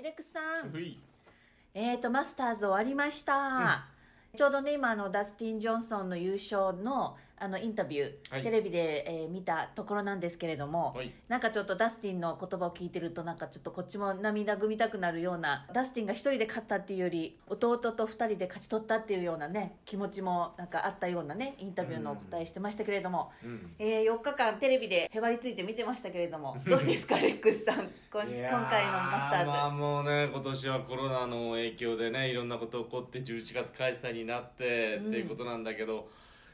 はい、レックスさん。えーと、マスターズ終わりました。ちょうどね、今、あの、ダスティン・ジョンソンの優勝の、あの、インタビュー、はい。テレビで、えー見たところなんですけれども、はい。なんかちょっとダスティンの言葉を聞いてると、なんかちょっとこっちも涙ぐみたくなるような、ダスティンが一人で勝ったっていうより、弟と二人で勝ち取ったっていうようなね、気持ちもなんかあったようなね、インタビューのお答えしてましたけれども、うん。えー4日間テレビでへばりついて見てましたけれども、どうですか、レックスさん、今今回のマスターズ。まあもうね今年はコロナの影響でねいろんなこと起こって11月開催になって、っていうことなんだけど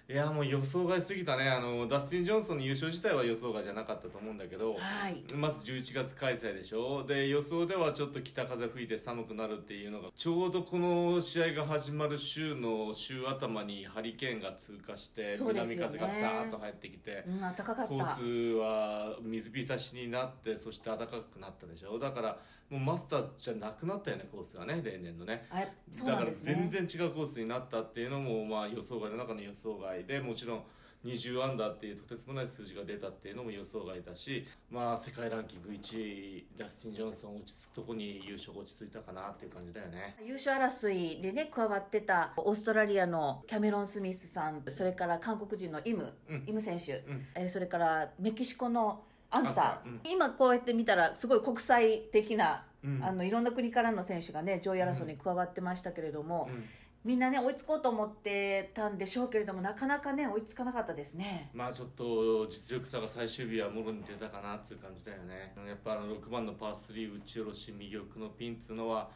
いやもう予想外すぎたねあのダスティン・ジョンソンの優勝自体は予想外じゃなかったと思うんだけど、はい。まず11月開催でしょで予想ではちょっと北風吹いて寒くなるっていうのがちょうどこの試合が始まる週の週頭にハリケーンが通過して、ね南風がダーッと入ってきて、うん、暖かかった。コースは水浸しになってそして暖かくなったでしょだからもうマスターズじゃなくなったよねコースがね例年のね。あそうだから全然違うコースになったっていうのもまあ予想外の中の予想外でもちろん20アンダーっていうとてつもない数字が出たっていうのも予想外だしまあ世界ランキング1位ダスティン・ジョンソン落ち着くとこに優勝が落ち着いたかなっていう感じだよね。優勝争いでね、加わってたオーストラリアのキャメロン・スミスさん、それから韓国人のイム、うん。イム選手、ん。えーそれからメキシコのアンサー。うん。今こうやって見たら、すごい国際的な、うん。あの、いろんな国からの選手がね、上位争いに加わってましたけれども、うん。みんなね、追いつこうと思ってたんでしょうけれども、なかなかね、追いつかなかったですね。まあちょっと実力差が最終日はもろに出たかなっていう感じだよね。やっぱあの6番のパー3打ち下ろし右奥のピンっていうのは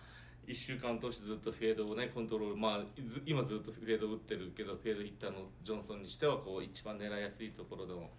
1週間通してずっとフェードをねコントロールまあず今ずっとフェード打ってるけどフェードヒッターのジョンソンにしてはこう一番狙いやすいところの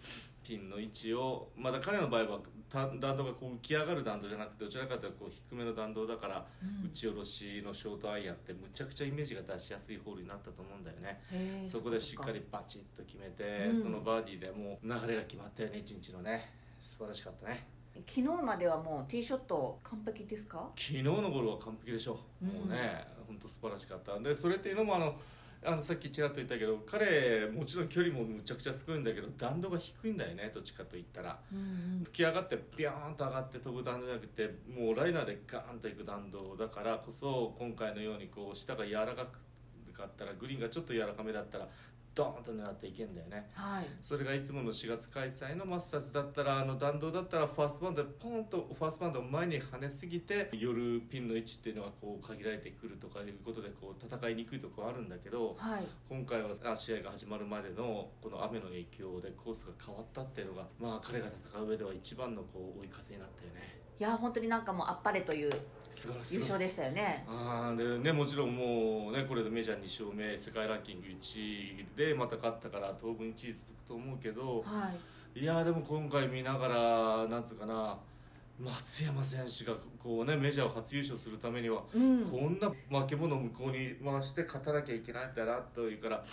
ピンの位置をまだ彼の場合はた弾道がこう浮き上がる弾道じゃなくてどちらかというとこう低めの弾道だから、打ち下ろしのショートアイアンってむちゃくちゃイメージが出しやすいホールになったと思うんだよね。そこでしっかかりバチッと決めて、うん。そのバーディーでもう流れが決まったよね一日のね。素晴らしかったね昨日まではもうティーショット完璧ですか？昨日のゴルフは完璧でしょ、う。ん。もうね本当素晴らしかった。でそれっていうのもあのあのさっきちらっと言ったけど彼もちろん距離もむちゃくちゃすごいんだけど弾道が低いんだよねどっちかと言ったら。うんうん。吹き上がってビャーンと上がって飛ぶ弾道じゃなくてもうライナーでガーンといく弾道だからこそ今回のようにこう下が柔らかかったらグリーンがちょっと柔らかめだったらドーンと狙っていけんだよねはい。それがいつもの4月開催のマスターズだったらあの弾道だったらファーストバウンドでポンとファーストバウンドを前に跳ねすぎて夜ピンの位置っていうのがこう限られてくるとかいうことでこう戦いにくいところあるんだけどはい。今回はあ試合が始まるまでのこの雨の影響でコースが変わったっていうのがまあ彼が戦う上では一番のこう追い風になったよねいや、本当になんかもうあっぱれという優勝でしたよね。あーでねもちろんもうねこれでメジャー2勝目世界ランキング1位でまた勝ったから当分1位続くと思うけど、はい。いやーでも今回見ながらなんつうかな松山選手がこうねメジャーを初優勝するためには、うんこんな負け物を向こうに回して勝たなきゃいけないんだなというから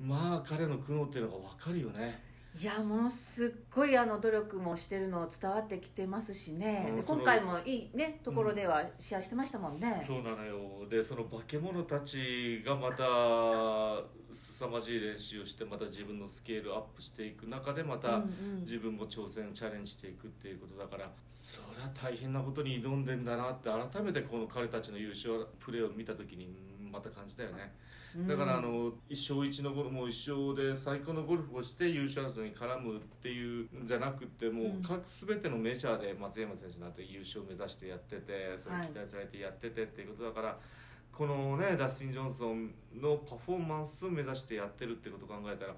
まあ彼の苦悩っていうのが分かるよねいや、ものすっごいあの努力もしてるの伝わってきてますしね。でうん今回もいいね、ところでは試合してましたもんね。そうなのよでその化け物たちがまた凄まじい練習をしてまた自分のスケールアップしていく中でまたうんうん自分も挑戦チャレンジしていくっていうことだからそりゃ大変なことに挑んでんだなって改めてこの彼たちの優勝プレーを見た時にうんまた感じたよね。だからあの一勝一のゴルフも一勝で最高のゴルフをして優勝争いに絡むっていうんじゃなくてもう各全てのメジャーで松山選手なんて優勝を目指してやっててそれ期待されてやっててっていうことだから、このねダスティン・ジョンソンのパフォーマンスを目指してやってるってことを考えたら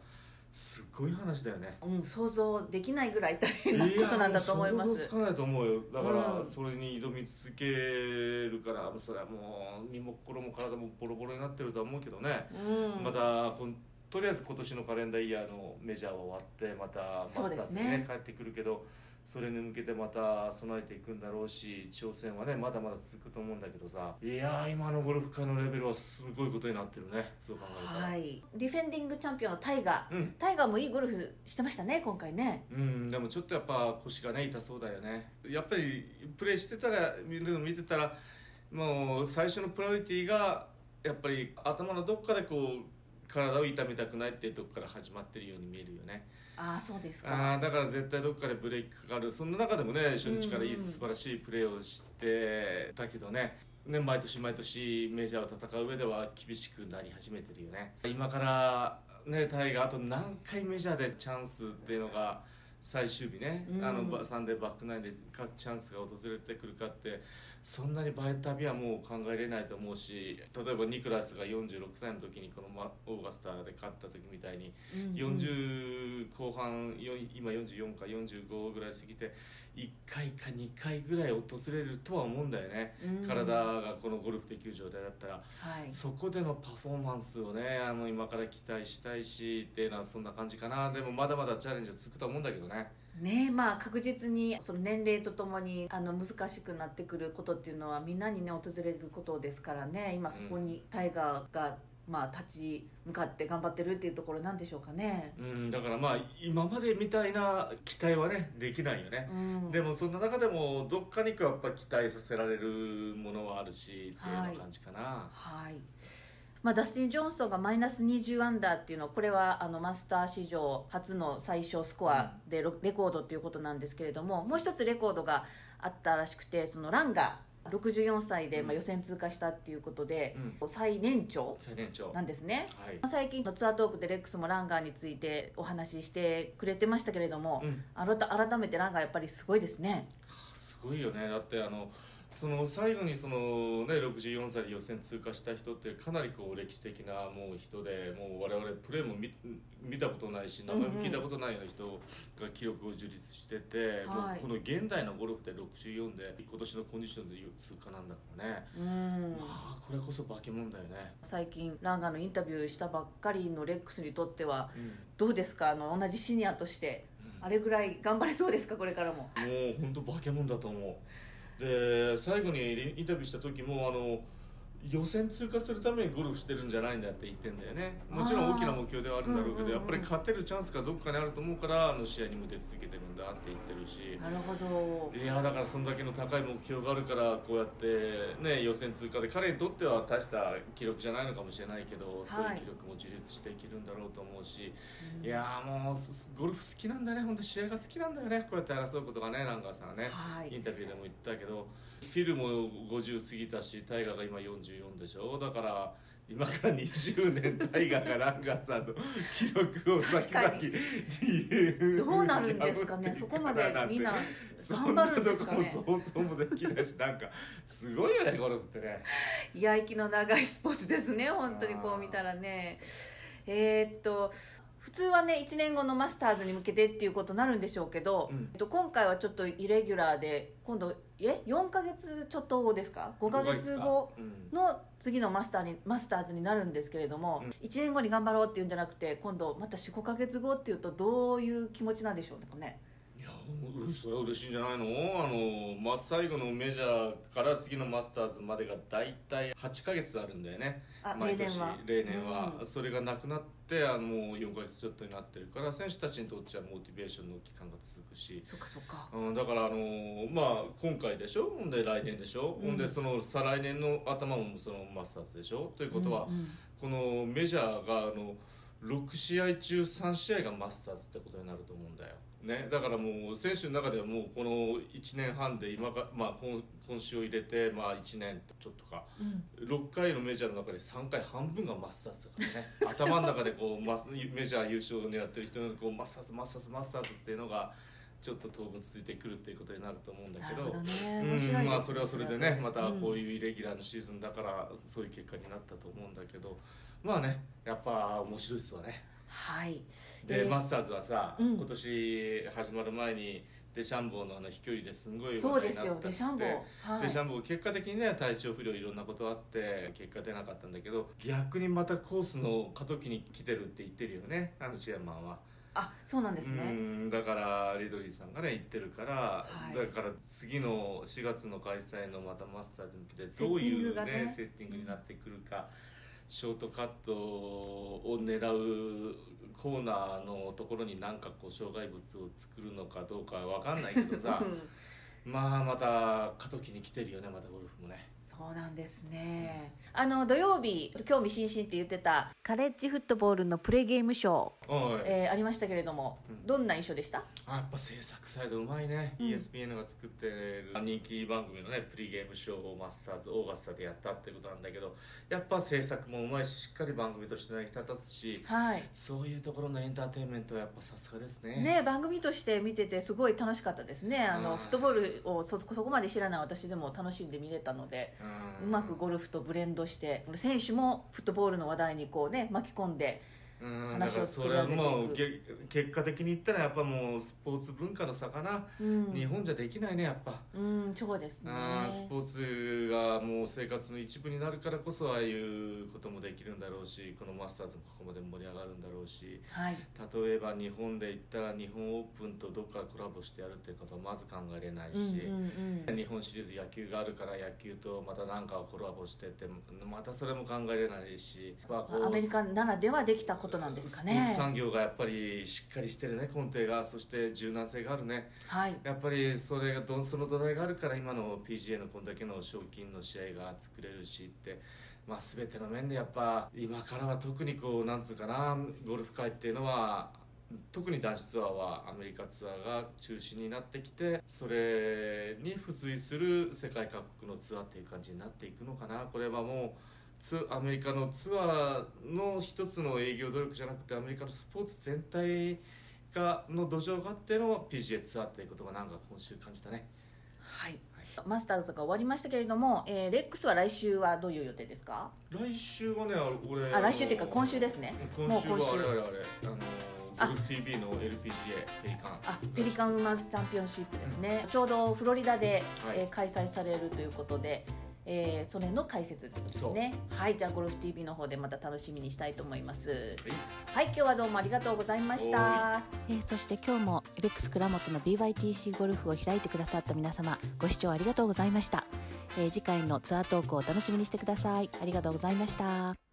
すっごい話だよね。うん、想像できないぐらい大変なことなんだと思いまやもう想像つす。かないと思うよだから、うんそれに挑み続けるからそれはもう身も心も体もボロボロになってるとは思うけどね、うん。またとりあえず今年のカレンダーイヤーのメジャーは終わってまたマスターズでねね帰ってくるけどそれに向けてまた備えていくんだろうし挑戦はねまだまだ続くと思うんだけどさいやー今のゴルフ界のレベルはすごいことになってるねそう考えたら、はい。ディフェンディングチャンピオンのタイガー。うんタイガーもいいゴルフしてましたね、今回ね。うん、でもちょっとやっぱ腰がね痛そうだよねやっぱりプレーしてたら見るの見てたらもう最初のプライオリティがやっぱり頭のどっかでこう体を痛めたくないっていうとこから始まってるように見えるよね。ああそうですか。あーだから絶対どっかでブレーキかかる。そんな中でもね初日からいい素晴らしいプレーをしてたけどねね毎年毎年メジャーを戦う上では厳しくなり始めてるよね。今からねタイがあと何回メジャーでチャンスっていうのが最終日ね、うん。あのバサンデーバックナインで勝つチャンスが訪れてくるかってそんなに倍旅はもう考えれないと思うし例えばニクラスが46歳の時にこのマオーガスタで勝った時みたいにうんうん。40後半よ今44か45ぐらい過ぎて1回か2回ぐらい訪れるとは思うんだよね、うん。体がこのゴルフできる状態だったら、はい。そこでのパフォーマンスをねあの今から期待したいしっていうのはそんな感じかな。でもまだまだチャレンジは続くと思うんだけどね。ねまあ確実にその年齢とともにあの難しくなってくることっていうのはみんなにね訪れることですからね。今そこにタイガーが、まあ、立ち向かって頑張ってるっていうところなんでしょうかね。うんだからまあ今までみたいな期待はねできないよね、うん、でもそんな中でもどっかにやっぱ期待させられるものはあるしっていうような感じかな、はいまあ、ダスティン・ジョンソンがマイナス20アンダーっていうのはこれはあのマスター史上初の最小スコアでロレコードっていうことなんですけれどももう一つレコードがあったらしくてそのランが64歳でまあ予選通過したっていうことで、最年長最年長。なんですね。はい。最近のツアートークでレックスもランガーについてお話ししてくれてましたけれども、うん。あらた改めてランガーやっぱりすごいですね。すごいよね。だってあのその最後にその、ね、64歳で予選通過した人ってかなりこう歴史的なもう人でもう我々プレーも見見たことないし名前も聞いたことないような人が記録を樹立してて、はい。もうこの現代のゴルフで64で今年のコンディションで通過なんだからね、うん。まあこれこそ化け物だよね、最近ランガーのインタビューしたばっかりのレックスにとってはうん。どうですか？あの同じシニアとして。あれぐらい頑張れそうですか？これからも。もう本当化け物だと思うで最後にインタビューした時もあの予選通過するためにゴルフしてるんじゃないんだって言ってんだよね。もちろん大きな目標ではあるんだろうけど、やっぱり勝てるチャンスがどっかにあると思うからあの試合にも出続けてるんだって言ってるし。なるほど。いやだからそんだけの高い目標があるからこうやってね予選通過で彼にとっては大した記録じゃないのかもしれないけど、そういう記録も樹立していけるんだろうと思うし、いやーもうすゴルフ好きなんだね。本当試合が好きなんだよね。こうやって争うことがねランガーさんはね、はい。インタビューでも言ったけどフィルも50過ぎたしタイガーが今44でしょ？だから今から20年タイガーがランガーさんの記録を先々に。どうなるんですかね？そこまでみんな頑張るんですかね？そんなとこも想像もできないしなんかすごいよねゴルフってね。いや息の長いスポーツですね本当にこう見たらね。えーっと普通はね1年後のマスターズに向けてっていうことになるんでしょうけど、うん。えっと、今回はちょっとイレギュラーで今度え？4か月ちょっと後ですか？5か月後うんの次のマスターにマスターズになるんですけれども、うん。1年後に頑張ろうっていうんじゃなくて今度また45か月後っていうとどういう気持ちなんでしょうねそれは嬉しいんじゃないの？あの真っ最後のメジャーから次のマスターズまでが大体8ヶ月あるんだよね。あ毎年例年は。例年は。うん。それがなくなってあのもう4ヶ月ちょっとになってるから選手たちにとってはモチベーションの期間が続くし。そっかそっか。うん、だからあのまあ今回でしょ？ほんで来年でしょ、うん。ほんでその再来年の頭もそのマスターズでしょ？ということは、うんうん。このメジャーがあの6試合中3試合がマスターズってことになると思うんだよ、ね、だからもう選手の中ではもうこの1年半で今が、まあ、今今週を入れて、まあ、1年ちょっとか。うん。6回のメジャーの中で3回半分がマスターズだからね。頭の中でこうマスメジャー優勝を狙ってる人のこうマスターズマスターズマスターズっていうのがちょっと当分続いてくるっていうことになると思うんだけどまあそれはそれでねまたこうういうイレギュラーのシーズンだからそういう結果になったと思うんだけどまあねやっぱ面白いっすわね。はい。で、でマスターズはさ、うん。今年始まる前にデシャンボーのあの飛距離ですんごいそうですよ。デシャンボー。はい。デシャンボー結果的にね体調不良いろんなことあって結果出なかったんだけど逆にまたコースの過渡期に来てるって言ってるよねあのチェアマンは。あそうなんですうねんだからリドリーさんがね言ってるから、い。だから次の4月の開催のまたマスターズに向けてどういうグがね。セッティングになってくるか、ショートカットを狙うコーナーのところに何かこう障害物を作るのかどうかわかんないけどさ まあまた過渡期に来てるよねまたゴルフもねそうなんですね。あの土曜日興味津々って言ってたカレッジフットボールのプレゲームショー、はい、えーありましたけれども、うん。どんな印象でした？あやっぱ制作サイドうまいね、うん。ESPN が作ってる人気番組のねプリゲームショーをマスターズオーガスタでやったってことなんだけどやっぱ制作もうまいししっかり番組として成り立たつしはい。そういうところのエンターテインメントはやっぱさすがですね。ね、番組として見ててすごい楽しかったですね。あうんのフットボールをそそこまで知らない私でも楽しんで見れたのでうまくゴルフとブレンドして選手もフットボールの話題にこうね巻き込んでうんだからそれはもうけ結果的に言ったらやっぱもうスポーツ文化の差かな、うん、日本じゃできないねやっぱ、うん、そうですね。スポーツがもう生活の一部になるからこそああいうこともできるんだろうしこのマスターズもここまで盛り上がるんだろうし。はい。例えば日本で言ったら日本オープンとどっかコラボしてやるっていうことはまず考えれないうんし、うんうん。日本シリーズ野球があるから野球とまた何かをコラボしてってまたそれも考えれないし。アメリカならではできたことなんですかね。ツ産業がやっぱりしっかりしてるね根底がそして柔軟性があるね。はい。やっぱりそれがどんその土台があるから今の PGA のこんだけの賞金の試合が作れるしって、まあ、全ての面でやっぱ今からは特にこうなんつうかなゴルフ界っていうのは特に男子ツアーはアメリカツアーが中心になってきてそれに付随する世界各国のツアーっていう感じになっていくのかな。これはもうツアメリカのツアーの一つの営業努力じゃなくてアメリカのスポーツ全体がの土壌があっての PGA ツアーっていうことがなんか今週感じたね。はい。マスターズが終わりましたけれども、えーレックスは来週はどういう予定ですか？来週はねあれ俺あ来週っていうか今週ですね。今週。はあれあれあれあのあ。TV の LPGA ペリカン。あペリカンウーマンズチャンピオンシップですね、ちょうどフロリダで、はい。えー開催されるということで、えーそれの解説ですね。はいじゃあゴルフ TV の方でまた楽しみにしたいと思います。はい。はい今日はどうもありがとうございましおた、えーそして今日もレックス倉本の BYTC ゴルフを開いてくださった皆様ご視聴ありがとうございました、えー次回のツアートークをお楽しみにしてください。ありがとうございました